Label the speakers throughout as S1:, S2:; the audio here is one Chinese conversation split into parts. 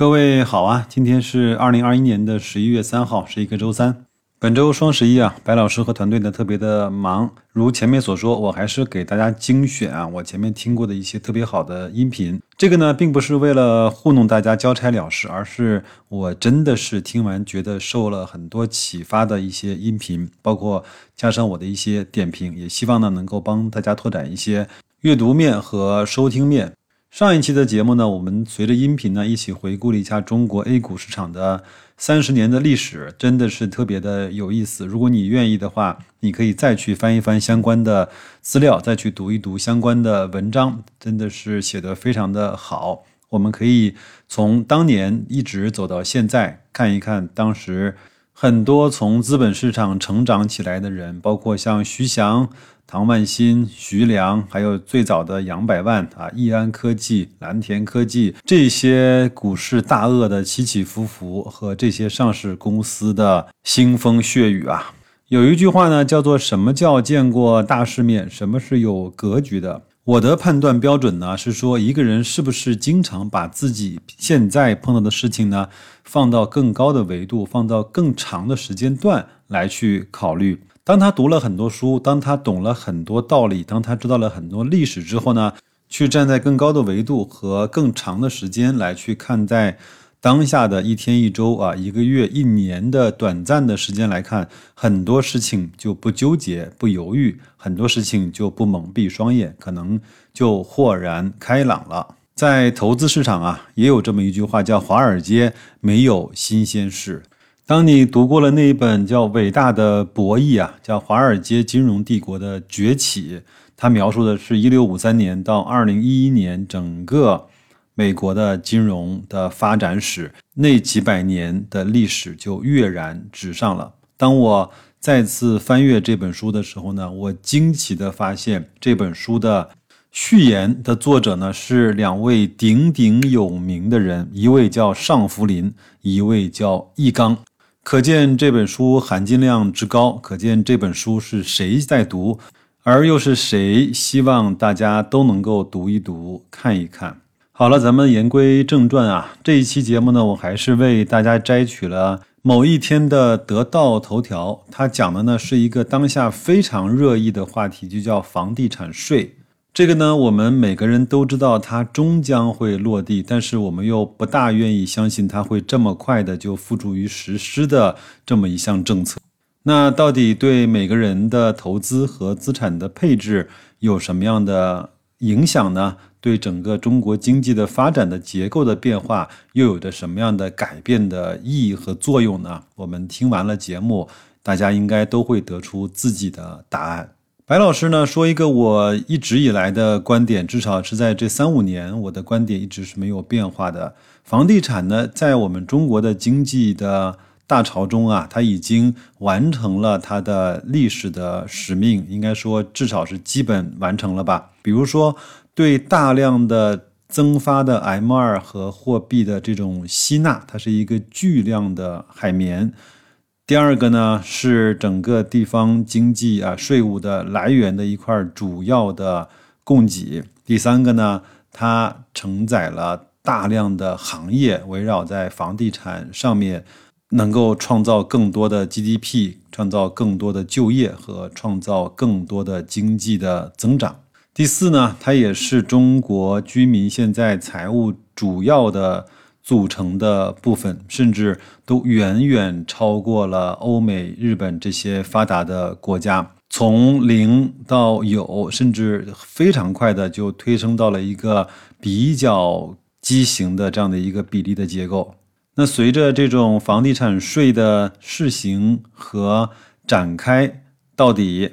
S1: 各位好啊，今天是二零二一年的十一月三号，是一个周三。本周双十一啊，白老师和团队呢特别的忙。如前面所说，我还是给大家精选啊，我前面听过的一些特别好的音频。这个呢，并不是为了糊弄大家交差了事，而是我真的是听完觉得受了很多启发的一些音频，包括加上我的一些点评，也希望呢能够帮大家拓展一些阅读面和收听面。上一期的节目呢，我们随着音频呢一起回顾了一下中国 A 股市场的三十年的历史，真的是特别的有意思。如果你愿意的话，你可以再去翻一翻相关的资料，再去读一读相关的文章，真的是写得非常的好。我们可以从当年一直走到现在，看一看当时很多从资本市场成长起来的人，包括像徐翔。唐万新、徐良，还有最早的杨百万啊，易安科技、蓝田科技这些股市大鳄的起起伏伏和这些上市公司的腥风血雨啊，有一句话呢，叫做“什么叫见过大世面？什么是有格局的？”我的判断标准呢，是说一个人是不是经常把自己现在碰到的事情呢，放到更高的维度，放到更长的时间段来去考虑。当他读了很多书，当他懂了很多道理，当他知道了很多历史之后呢，去站在更高的维度和更长的时间来去看待当下的一天一周啊一个月一年的短暂的时间来看，很多事情就不纠结不犹豫，很多事情就不蒙蔽双眼，可能就豁然开朗了。在投资市场啊，也有这么一句话叫“华尔街没有新鲜事”。当你读过了那一本叫《伟大的博弈》啊，叫《华尔街金融帝国的崛起》，它描述的是一六五三年到二零一一年整个美国的金融的发展史，那几百年的历史就跃然纸上了。当我再次翻阅这本书的时候呢，我惊奇的发现这本书的序言的作者呢是两位鼎鼎有名的人，一位叫尚福林，一位叫易纲。可见这本书含金量之高，可见这本书是谁在读，而又是谁希望大家都能够读一读、看一看。好了，咱们言归正传啊，这一期节目呢，我还是为大家摘取了某一天的得到头条，它讲的呢是一个当下非常热议的话题，就叫房地产税。这个呢，我们每个人都知道它终将会落地，但是我们又不大愿意相信它会这么快的就付诸于实施的这么一项政策。那到底对每个人的投资和资产的配置有什么样的影响呢？对整个中国经济的发展的结构的变化又有着什么样的改变的意义和作用呢？我们听完了节目，大家应该都会得出自己的答案。白老师呢说一个我一直以来的观点，至少是在这三五年，我的观点一直是没有变化的。房地产呢，在我们中国的经济的大潮中啊，它已经完成了它的历史的使命，应该说至少是基本完成了吧。比如说，对大量的增发的 M 二和货币的这种吸纳，它是一个巨量的海绵。第二个呢是整个地方经济啊税务的来源的一块主要的供给。第三个呢，它承载了大量的行业围绕在房地产上面，能够创造更多的 GDP，创造更多的就业和创造更多的经济的增长。第四呢，它也是中国居民现在财务主要的。组成的部分，甚至都远远超过了欧美、日本这些发达的国家，从零到有，甚至非常快的就推升到了一个比较畸形的这样的一个比例的结构。那随着这种房地产税的试行和展开，到底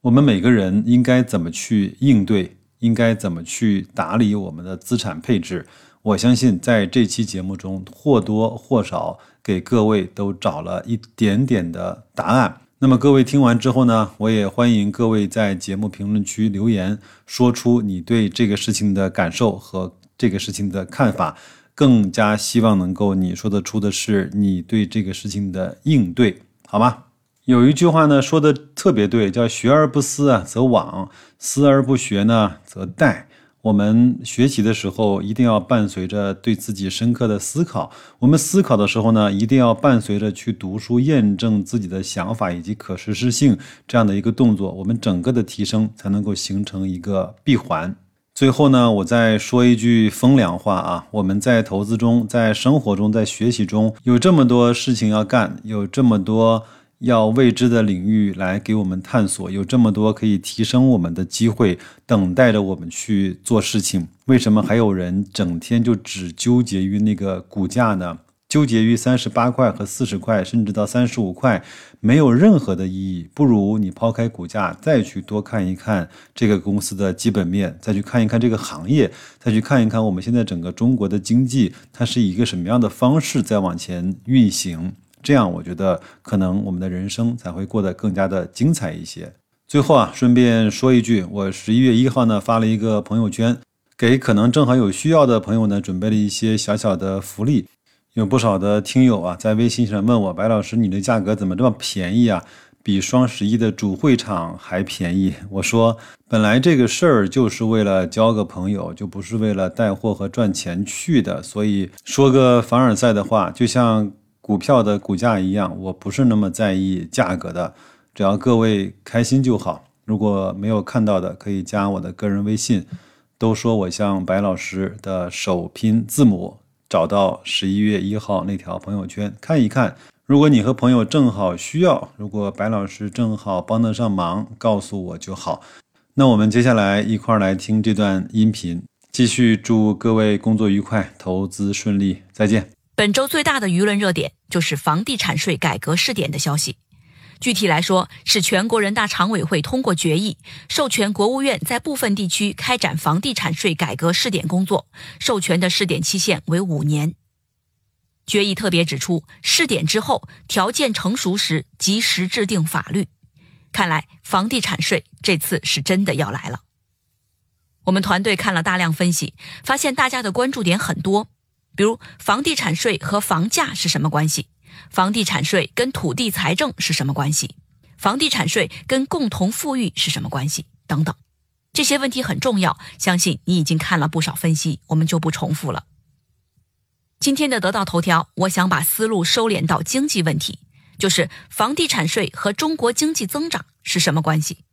S1: 我们每个人应该怎么去应对？应该怎么去打理我们的资产配置？我相信在这期节目中或多或少给各位都找了一点点的答案。那么各位听完之后呢，我也欢迎各位在节目评论区留言，说出你对这个事情的感受和这个事情的看法。更加希望能够你说得出的是你对这个事情的应对，好吗？有一句话呢说的特别对，叫学而不思则罔，思而不学呢则殆。我们学习的时候一定要伴随着对自己深刻的思考。我们思考的时候呢，一定要伴随着去读书，验证自己的想法以及可实施性这样的一个动作，我们整个的提升才能够形成一个闭环。最后呢，我再说一句风凉话啊，我们在投资中，在生活中，在学习中有这么多事情要干，有这么多。要未知的领域来给我们探索，有这么多可以提升我们的机会等待着我们去做事情。为什么还有人整天就只纠结于那个股价呢？纠结于三十八块和四十块，甚至到三十五块，没有任何的意义。不如你抛开股价，再去多看一看这个公司的基本面，再去看一看这个行业，再去看一看我们现在整个中国的经济，它是以一个什么样的方式在往前运行。这样，我觉得可能我们的人生才会过得更加的精彩一些。最后啊，顺便说一句，我十一月一号呢发了一个朋友圈，给可能正好有需要的朋友呢准备了一些小小的福利。有不少的听友啊在微信上问我，白老师，你的价格怎么这么便宜啊？比双十一的主会场还便宜？我说，本来这个事儿就是为了交个朋友，就不是为了带货和赚钱去的。所以说个凡尔赛的话，就像。股票的股价一样，我不是那么在意价格的，只要各位开心就好。如果没有看到的，可以加我的个人微信，都说我像白老师的首拼字母，找到十一月一号那条朋友圈看一看。如果你和朋友正好需要，如果白老师正好帮得上忙，告诉我就好。那我们接下来一块儿来听这段音频，继续祝各位工作愉快，投资顺利，再见。
S2: 本周最大的舆论热点就是房地产税改革试点的消息。具体来说，是全国人大常委会通过决议，授权国务院在部分地区开展房地产税改革试点工作，授权的试点期限为五年。决议特别指出，试点之后条件成熟时及时制定法律。看来房地产税这次是真的要来了。我们团队看了大量分析，发现大家的关注点很多。比如房地产税和房价是什么关系？房地产税跟土地财政是什么关系？房地产税跟共同富裕是什么关系？等等，这些问题很重要，相信你已经看了不少分析，我们就不重复了。今天的得到头条，我想把思路收敛到经济问题，就是房地产税和中国经济增长是什么关系？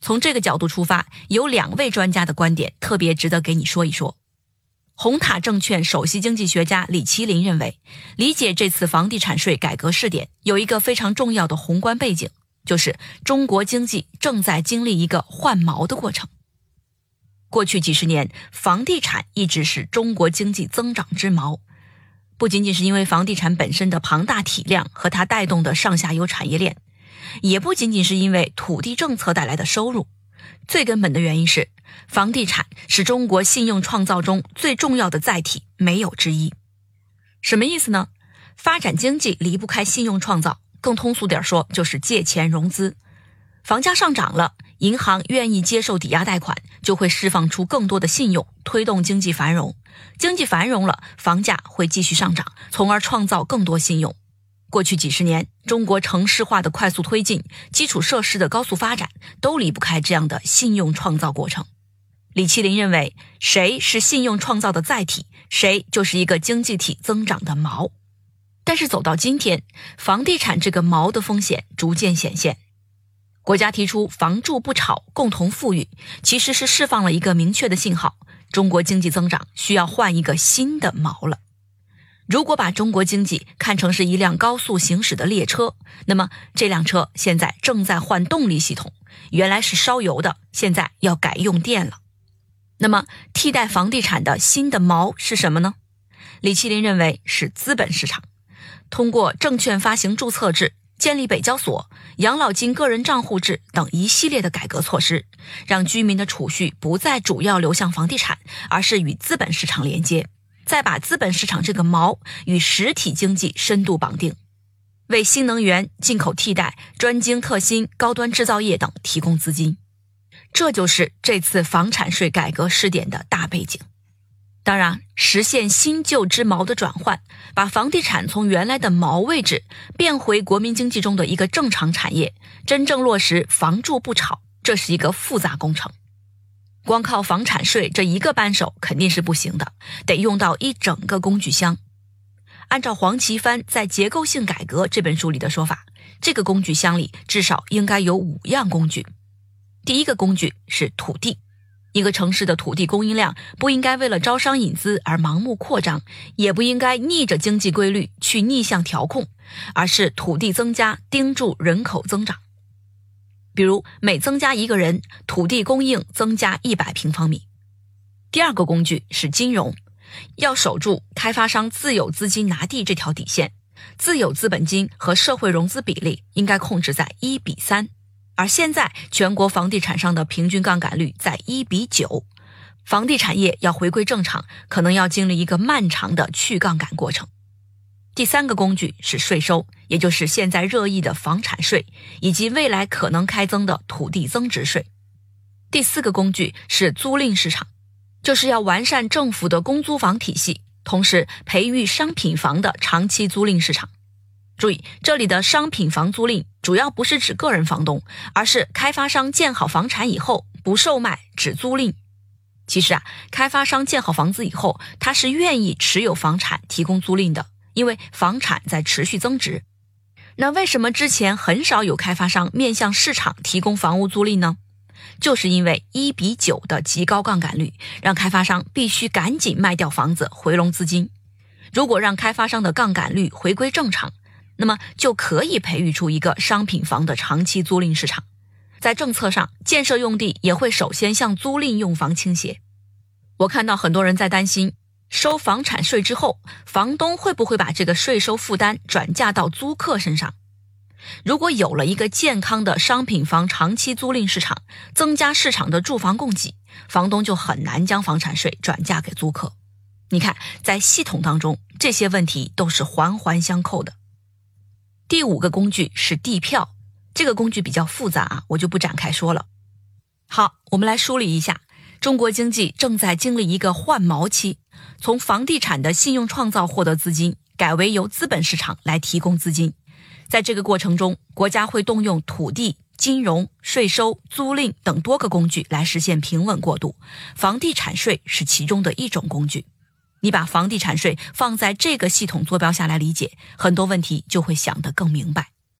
S2: 从这个角度出发，有两位专家的观点特别值得给你说一说。红塔证券首席经济学家李麒麟认为，理解这次房地产税改革试点有一个非常重要的宏观背景，就是中国经济正在经历一个换锚的过程。过去几十年，房地产一直是中国经济增长之锚，不仅仅是因为房地产本身的庞大体量和它带动的上下游产业链，也不仅仅是因为土地政策带来的收入。最根本的原因是，房地产是中国信用创造中最重要的载体，没有之一。什么意思呢？发展经济离不开信用创造，更通俗点说，就是借钱融资。房价上涨了，银行愿意接受抵押贷款，就会释放出更多的信用，推动经济繁荣。经济繁荣了，房价会继续上涨，从而创造更多信用。过去几十年，中国城市化的快速推进，基础设施的高速发展，都离不开这样的信用创造过程。李麒麟认为，谁是信用创造的载体，谁就是一个经济体增长的锚。但是走到今天，房地产这个锚的风险逐渐显现。国家提出“房住不炒，共同富裕”，其实是释放了一个明确的信号：中国经济增长需要换一个新的锚了。如果把中国经济看成是一辆高速行驶的列车，那么这辆车现在正在换动力系统，原来是烧油的，现在要改用电了。那么替代房地产的新的锚是什么呢？李麒麟认为是资本市场，通过证券发行注册制、建立北交所、养老金个人账户制等一系列的改革措施，让居民的储蓄不再主要流向房地产，而是与资本市场连接。再把资本市场这个锚与实体经济深度绑定，为新能源、进口替代、专精特新、高端制造业等提供资金，这就是这次房产税改革试点的大背景。当然，实现新旧之锚的转换，把房地产从原来的锚位置变回国民经济中的一个正常产业，真正落实“房住不炒”，这是一个复杂工程。光靠房产税这一个扳手肯定是不行的，得用到一整个工具箱。按照黄奇帆在《结构性改革》这本书里的说法，这个工具箱里至少应该有五样工具。第一个工具是土地，一个城市的土地供应量不应该为了招商引资而盲目扩张，也不应该逆着经济规律去逆向调控，而是土地增加盯住人口增长。比如每增加一个人，土地供应增加一百平方米。第二个工具是金融，要守住开发商自有资金拿地这条底线，自有资本金和社会融资比例应该控制在一比三，而现在全国房地产商的平均杠杆率在一比九，房地产业要回归正常，可能要经历一个漫长的去杠杆过程。第三个工具是税收，也就是现在热议的房产税，以及未来可能开征的土地增值税。第四个工具是租赁市场，就是要完善政府的公租房体系，同时培育商品房的长期租赁市场。注意，这里的商品房租赁主要不是指个人房东，而是开发商建好房产以后不售卖，只租赁。其实啊，开发商建好房子以后，他是愿意持有房产提供租赁的。因为房产在持续增值，那为什么之前很少有开发商面向市场提供房屋租赁呢？就是因为一比九的极高杠杆率，让开发商必须赶紧卖掉房子回笼资金。如果让开发商的杠杆率回归正常，那么就可以培育出一个商品房的长期租赁市场。在政策上，建设用地也会首先向租赁用房倾斜。我看到很多人在担心。收房产税之后，房东会不会把这个税收负担转嫁到租客身上？如果有了一个健康的商品房长期租赁市场，增加市场的住房供给，房东就很难将房产税转嫁给租客。你看，在系统当中，这些问题都是环环相扣的。第五个工具是地票，这个工具比较复杂啊，我就不展开说了。好，我们来梳理一下。中国经济正在经历一个换毛期，从房地产的信用创造获得资金，改为由资本市场来提供资金。在这个过程中，国家会动用土地、金融、税收、租赁等多个工具来实现平稳过渡。房地产税是其中的一种工具。你把房地产税放在这个系统坐标下来理解，很多问题就会想得更明白。